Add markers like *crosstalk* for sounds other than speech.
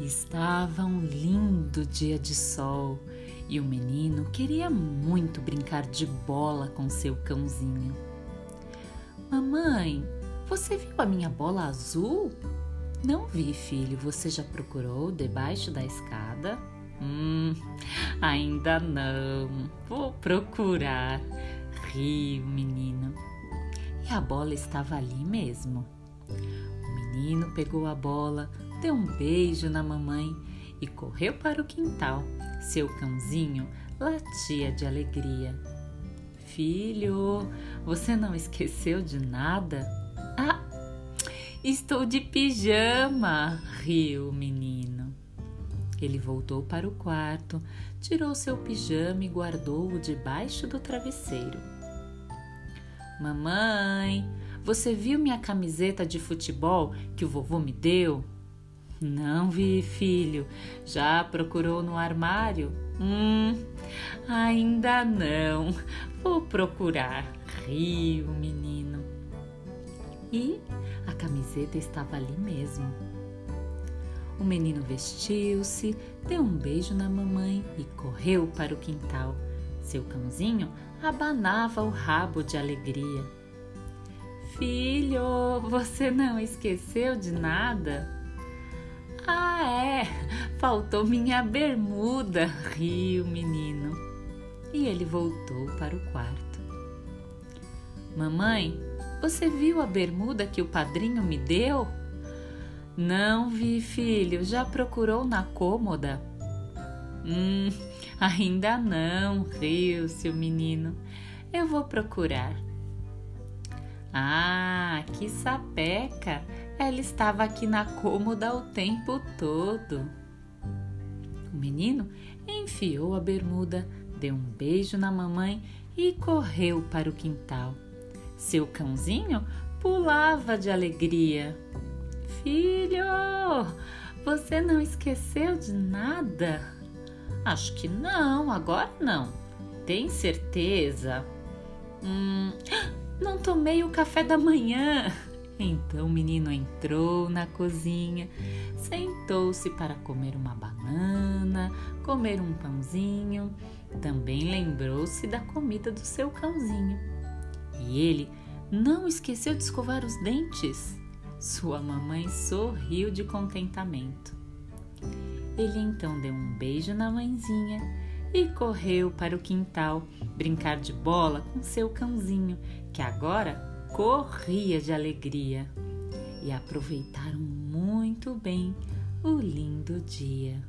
Estava um lindo dia de sol e o menino queria muito brincar de bola com seu cãozinho. Mamãe, você viu a minha bola azul? Não vi, filho. Você já procurou debaixo da escada? Hum, ainda não. Vou procurar. Riu, menino. E a bola estava ali mesmo. O menino pegou a bola, deu um beijo na mamãe e correu para o quintal. Seu cãozinho latia de alegria. Filho, você não esqueceu de nada? Ah, estou de pijama, riu o menino. Ele voltou para o quarto, tirou seu pijama e guardou-o debaixo do travesseiro. Mamãe, você viu minha camiseta de futebol que o vovô me deu? Não vi, filho. Já procurou no armário? Hum, ainda não. Vou procurar. Riu o menino. E a camiseta estava ali mesmo. O menino vestiu-se, deu um beijo na mamãe e correu para o quintal. Seu cãozinho abanava o rabo de alegria. Filho, você não esqueceu de nada? Ah, é, faltou minha bermuda, riu o menino. E ele voltou para o quarto. Mamãe, você viu a bermuda que o padrinho me deu? Não vi, filho. Já procurou na cômoda? Hum, ainda não, riu-se o menino. Eu vou procurar. Ah, que sapeca! Ela estava aqui na cômoda o tempo todo. O menino enfiou a bermuda, deu um beijo na mamãe e correu para o quintal. Seu cãozinho pulava de alegria. Filho, você não esqueceu de nada? Acho que não, agora não. Tem certeza? Hum, *gasps* não tomei o café da manhã. Então o menino entrou na cozinha, sentou-se para comer uma banana, comer um pãozinho. Também lembrou-se da comida do seu cãozinho. E ele não esqueceu de escovar os dentes. Sua mamãe sorriu de contentamento. Ele então deu um beijo na mãezinha e correu para o quintal brincar de bola com seu cãozinho, que agora corria de alegria e aproveitaram muito bem o lindo dia.